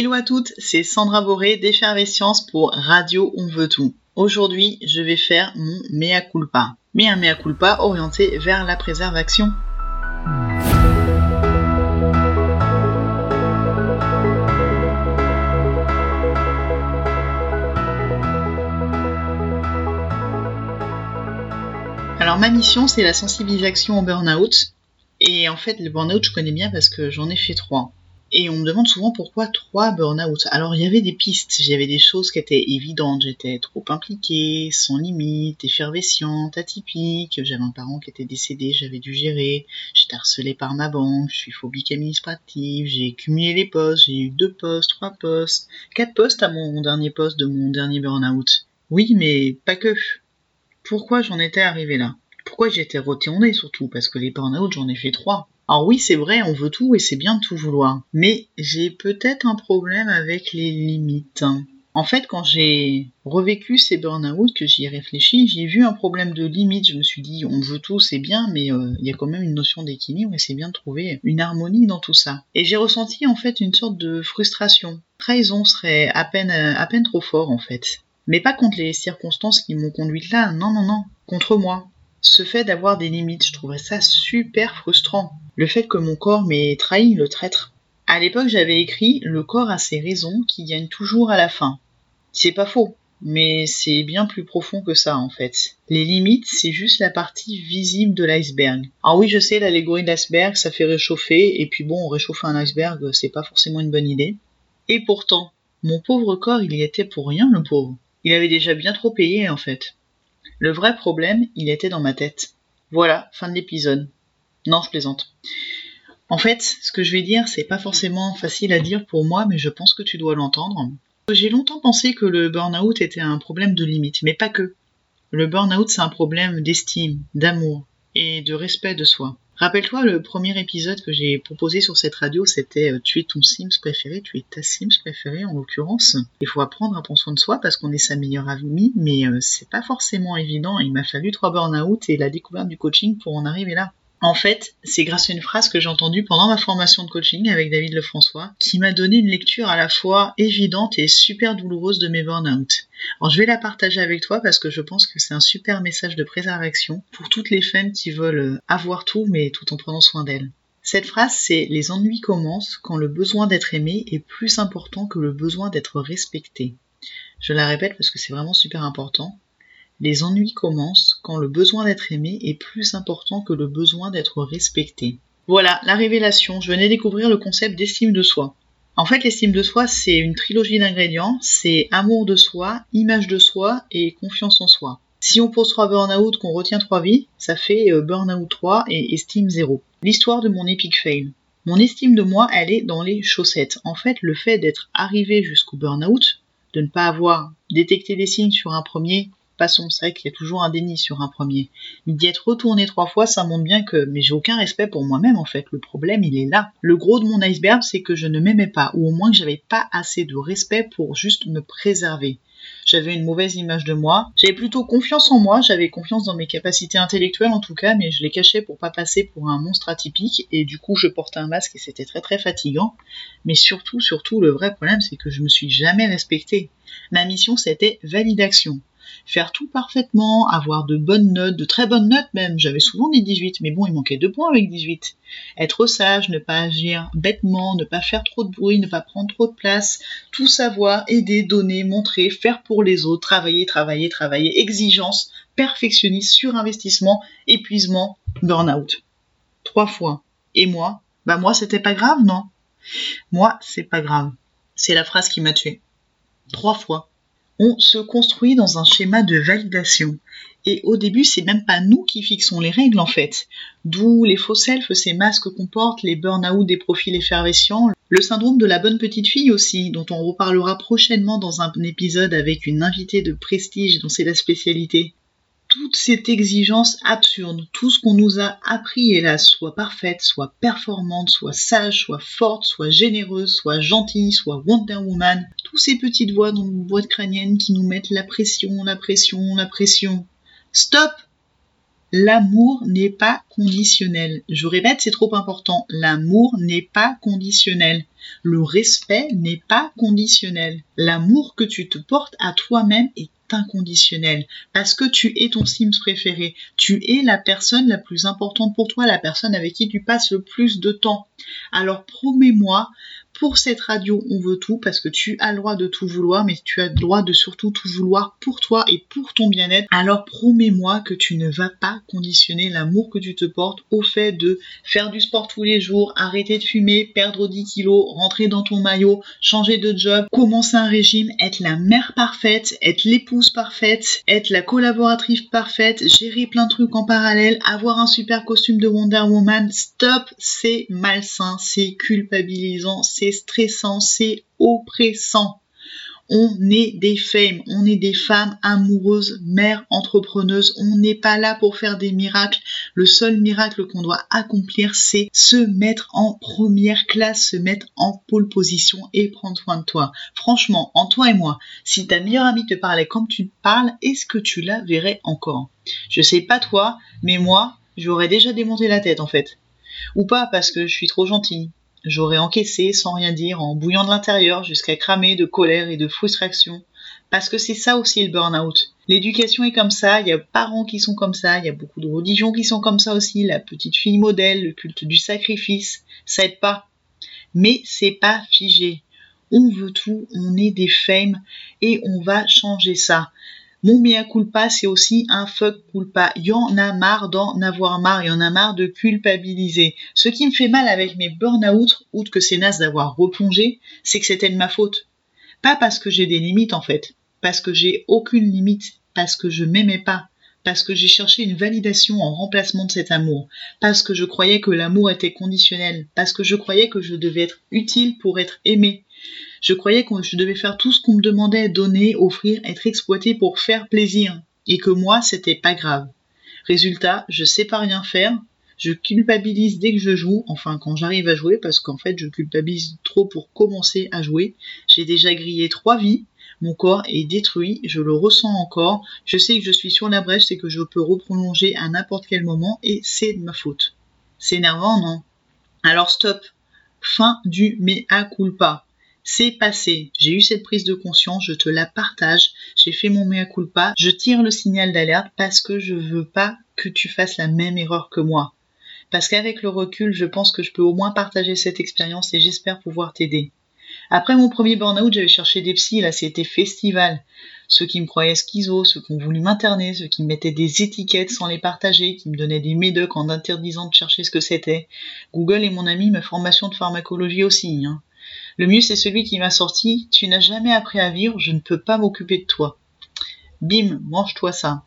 Hello à toutes, c'est Sandra Boré d'Effervescience pour Radio On veut tout. Aujourd'hui, je vais faire mon mea culpa. Mais un mea culpa orienté vers la préservation. Alors ma mission c'est la sensibilisation au burn-out. Et en fait le burn-out je connais bien parce que j'en ai fait trois. Et on me demande souvent pourquoi trois burn-out. Alors il y avait des pistes, j'avais des choses qui étaient évidentes, j'étais trop impliquée, sans limite, effervescente, atypique, j'avais un parent qui était décédé, j'avais dû gérer, j'étais harcelée par ma banque, je suis phobique administrative, j'ai cumulé les postes, j'ai eu deux postes, trois postes, quatre postes à mon dernier poste de mon dernier burn-out. Oui, mais pas que. Pourquoi j'en étais arrivée là? Pourquoi j'étais retournée surtout? Parce que les burn-out j'en ai fait trois. Alors oui, c'est vrai, on veut tout et c'est bien de tout vouloir. Mais j'ai peut-être un problème avec les limites. En fait, quand j'ai revécu ces burn-out, que j'y ai réfléchi, j'ai vu un problème de limite. Je me suis dit, on veut tout, c'est bien, mais euh, il y a quand même une notion d'équilibre et c'est bien de trouver une harmonie dans tout ça. Et j'ai ressenti en fait une sorte de frustration. Trahison serait à peine, à peine trop fort en fait. Mais pas contre les circonstances qui m'ont conduite là, non, non, non, contre moi. Ce fait d'avoir des limites, je trouvais ça super frustrant. Le fait que mon corps m'ait trahi, le traître. À l'époque, j'avais écrit Le corps a ses raisons qui gagnent toujours à la fin. C'est pas faux, mais c'est bien plus profond que ça en fait. Les limites, c'est juste la partie visible de l'iceberg. Ah oui, je sais, l'allégorie de l'iceberg, ça fait réchauffer, et puis bon, réchauffer un iceberg, c'est pas forcément une bonne idée. Et pourtant, mon pauvre corps, il y était pour rien, le pauvre. Il avait déjà bien trop payé en fait. Le vrai problème, il était dans ma tête. Voilà, fin de l'épisode. Non, je plaisante. En fait, ce que je vais dire, c'est pas forcément facile à dire pour moi, mais je pense que tu dois l'entendre. J'ai longtemps pensé que le burn-out était un problème de limite, mais pas que. Le burn-out, c'est un problème d'estime, d'amour et de respect de soi. Rappelle-toi, le premier épisode que j'ai proposé sur cette radio, c'était euh, Tu es ton Sims préféré, tu es ta Sims préférée en l'occurrence. Il faut apprendre à prendre soin de soi parce qu'on est sa meilleure amie, mais euh, c'est pas forcément évident. Il m'a fallu trois burn-out et la découverte du coaching pour en arriver là. En fait, c'est grâce à une phrase que j'ai entendue pendant ma formation de coaching avec David Lefrançois qui m'a donné une lecture à la fois évidente et super douloureuse de mes burn-out. Alors je vais la partager avec toi parce que je pense que c'est un super message de préservation pour toutes les femmes qui veulent avoir tout mais tout en prenant soin d'elles. Cette phrase, c'est Les ennuis commencent quand le besoin d'être aimé est plus important que le besoin d'être respecté. Je la répète parce que c'est vraiment super important. Les ennuis commencent quand le besoin d'être aimé est plus important que le besoin d'être respecté. Voilà, la révélation. Je venais découvrir le concept d'estime de soi. En fait, l'estime de soi, c'est une trilogie d'ingrédients. C'est amour de soi, image de soi et confiance en soi. Si on pose trois burn-out, qu'on retient trois vies, ça fait euh, burn-out 3 et estime 0. L'histoire de mon epic fail. Mon estime de moi, elle est dans les chaussettes. En fait, le fait d'être arrivé jusqu'au burn-out, de ne pas avoir détecté des signes sur un premier, c'est vrai qu'il y a toujours un déni sur un premier. Mais d'y être retourné trois fois, ça montre bien que, mais j'ai aucun respect pour moi-même en fait. Le problème, il est là. Le gros de mon iceberg, c'est que je ne m'aimais pas, ou au moins que j'avais pas assez de respect pour juste me préserver. J'avais une mauvaise image de moi. J'avais plutôt confiance en moi, j'avais confiance dans mes capacités intellectuelles en tout cas, mais je les cachais pour pas passer pour un monstre atypique et du coup je portais un masque et c'était très très fatigant. Mais surtout, surtout, le vrai problème c'est que je me suis jamais respectée. Ma mission c'était validation faire tout parfaitement, avoir de bonnes notes, de très bonnes notes même. J'avais souvent des 18, mais bon, il manquait deux points avec 18. Être sage, ne pas agir bêtement, ne pas faire trop de bruit, ne pas prendre trop de place, tout savoir, aider, donner, montrer, faire pour les autres, travailler, travailler, travailler, exigence, perfectionnisme, surinvestissement, épuisement, burn-out. Trois fois. Et moi? Bah moi, c'était pas grave, non? Moi, c'est pas grave. C'est la phrase qui m'a tué. Trois fois on se construit dans un schéma de validation. Et au début, c'est même pas nous qui fixons les règles en fait. D'où les faux selfs, ces masques qu'on porte, les burn-out des profils effervescents, le syndrome de la bonne petite fille aussi, dont on reparlera prochainement dans un épisode avec une invitée de prestige dont c'est la spécialité toute cette exigence absurde, tout ce qu'on nous a appris, hélas, soit parfaite, soit performante, soit sage, soit forte, soit généreuse, soit gentille, soit Wonder Woman, tous ces petites voix dans nos boîtes crâniennes qui nous mettent la pression, la pression, la pression. Stop L'amour n'est pas conditionnel. Je répète, c'est trop important. L'amour n'est pas conditionnel. Le respect n'est pas conditionnel. L'amour que tu te portes à toi-même est inconditionnel parce que tu es ton Sims préféré. Tu es la personne la plus importante pour toi, la personne avec qui tu passes le plus de temps. Alors promets-moi pour cette radio, on veut tout parce que tu as le droit de tout vouloir, mais tu as le droit de surtout tout vouloir pour toi et pour ton bien-être. Alors promets-moi que tu ne vas pas conditionner l'amour que tu te portes au fait de faire du sport tous les jours, arrêter de fumer, perdre 10 kilos, rentrer dans ton maillot, changer de job, commencer un régime, être la mère parfaite, être l'épouse parfaite, être la collaboratrice parfaite, gérer plein de trucs en parallèle, avoir un super costume de Wonder Woman. Stop, c'est malsain, c'est culpabilisant, c'est stressant, c'est oppressant. On est des femmes, on est des femmes amoureuses, mères entrepreneuses. On n'est pas là pour faire des miracles. Le seul miracle qu'on doit accomplir, c'est se mettre en première classe, se mettre en pole position et prendre soin de toi. Franchement, en toi et moi, si ta meilleure amie te parlait comme tu parles, est-ce que tu la verrais encore? Je sais pas toi, mais moi, j'aurais déjà démonté la tête en fait. Ou pas parce que je suis trop gentille, J'aurais encaissé sans rien dire, en bouillant de l'intérieur jusqu'à cramer de colère et de frustration. Parce que c'est ça aussi le burn-out. L'éducation est comme ça, il y a parents qui sont comme ça, il y a beaucoup de religions qui sont comme ça aussi, la petite fille modèle, le culte du sacrifice, ça aide pas. Mais c'est pas figé. On veut tout, on est des femmes et on va changer ça. Mon mea culpa, c'est aussi un fuck culpa. Y en a marre d'en avoir marre, y en a marre de culpabiliser. Ce qui me fait mal avec mes burn-out, outre que c'est naze d'avoir replongé, c'est que c'était de ma faute. Pas parce que j'ai des limites en fait, parce que j'ai aucune limite, parce que je m'aimais pas, parce que j'ai cherché une validation en remplacement de cet amour, parce que je croyais que l'amour était conditionnel, parce que je croyais que je devais être utile pour être aimé, je croyais que je devais faire tout ce qu'on me demandait, donner, offrir, être exploité pour faire plaisir, et que moi, c'était pas grave. Résultat, je sais pas rien faire, je culpabilise dès que je joue, enfin quand j'arrive à jouer, parce qu'en fait je culpabilise trop pour commencer à jouer. J'ai déjà grillé trois vies, mon corps est détruit, je le ressens encore, je sais que je suis sur la brèche, c'est que je peux reprolonger à n'importe quel moment, et c'est de ma faute. C'est énervant, non? Alors stop. Fin du mea culpa. C'est passé. J'ai eu cette prise de conscience, je te la partage. J'ai fait mon mea culpa. Je tire le signal d'alerte parce que je veux pas que tu fasses la même erreur que moi. Parce qu'avec le recul, je pense que je peux au moins partager cette expérience et j'espère pouvoir t'aider. Après mon premier burn-out, j'avais cherché des psys, là c'était festival. Ceux qui me croyaient schizo, ceux qui ont voulu m'interner, ceux qui me mettaient des étiquettes sans les partager, qui me donnaient des médocs en interdisant de chercher ce que c'était. Google est mon ami, ma formation de pharmacologie aussi. Hein. Le mieux, c'est celui qui m'a sorti Tu n'as jamais appris à vivre, je ne peux pas m'occuper de toi. Bim, mange-toi ça.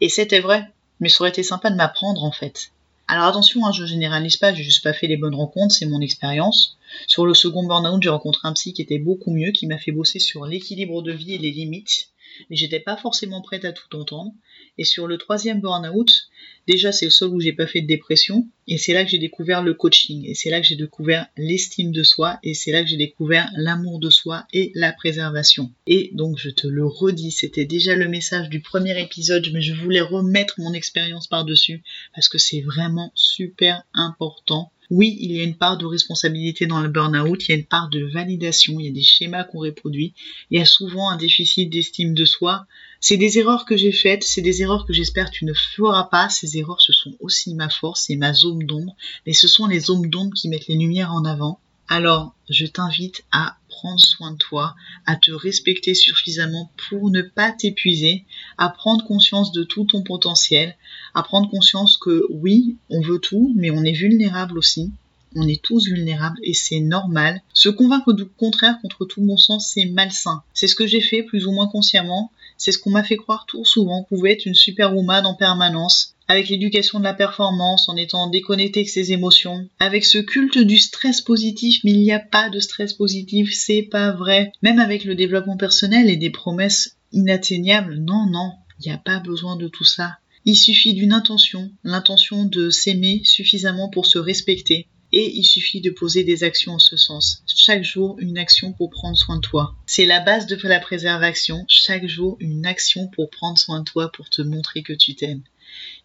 Et c'était vrai, mais ça aurait été sympa de m'apprendre en fait. Alors attention, hein, je généralise pas, j'ai juste pas fait les bonnes rencontres, c'est mon expérience. Sur le second burn-out, j'ai rencontré un psy qui était beaucoup mieux, qui m'a fait bosser sur l'équilibre de vie et les limites mais j'étais pas forcément prête à tout entendre. Et sur le troisième burn-out, déjà c'est le seul où j'ai pas fait de dépression, et c'est là que j'ai découvert le coaching, et c'est là que j'ai découvert l'estime de soi, et c'est là que j'ai découvert l'amour de soi et la préservation. Et donc je te le redis, c'était déjà le message du premier épisode, mais je voulais remettre mon expérience par-dessus, parce que c'est vraiment super important oui, il y a une part de responsabilité dans le burn-out, il y a une part de validation, il y a des schémas qu'on reproduit, il y a souvent un déficit d'estime de soi. C'est des erreurs que j'ai faites, c'est des erreurs que j'espère tu ne feras pas. Ces erreurs, ce sont aussi ma force et ma zone d'ombre, mais ce sont les zones d'ombre qui mettent les lumières en avant. Alors, je t'invite à prendre soin de toi, à te respecter suffisamment pour ne pas t'épuiser, à prendre conscience de tout ton potentiel, à prendre conscience que oui, on veut tout, mais on est vulnérable aussi. On est tous vulnérables et c'est normal. Se convaincre du contraire contre tout bon sens, c'est malsain. C'est ce que j'ai fait plus ou moins consciemment. C'est ce qu'on m'a fait croire tout souvent, qu'on pouvait être une superwoman en permanence, avec l'éducation de la performance, en étant déconnecté avec ses émotions, avec ce culte du stress positif, mais il n'y a pas de stress positif, c'est pas vrai. Même avec le développement personnel et des promesses inatteignables, non, non, il n'y a pas besoin de tout ça. Il suffit d'une intention, l'intention de s'aimer suffisamment pour se respecter, et il suffit de poser des actions en ce sens. Chaque jour, une action pour prendre soin de toi. C'est la base de la préservation. Chaque jour, une action pour prendre soin de toi, pour te montrer que tu t'aimes.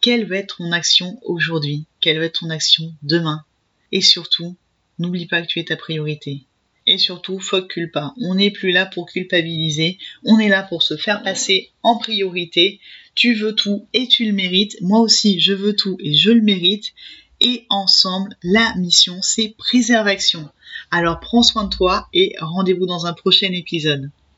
Quelle va être ton action aujourd'hui? Quelle va être ton action demain? Et surtout, n'oublie pas que tu es ta priorité. Et surtout, fuck culpa. On n'est plus là pour culpabiliser. On est là pour se faire passer en priorité. Tu veux tout et tu le mérites. Moi aussi, je veux tout et je le mérite. Et ensemble, la mission, c'est préservation. Alors prends soin de toi et rendez-vous dans un prochain épisode.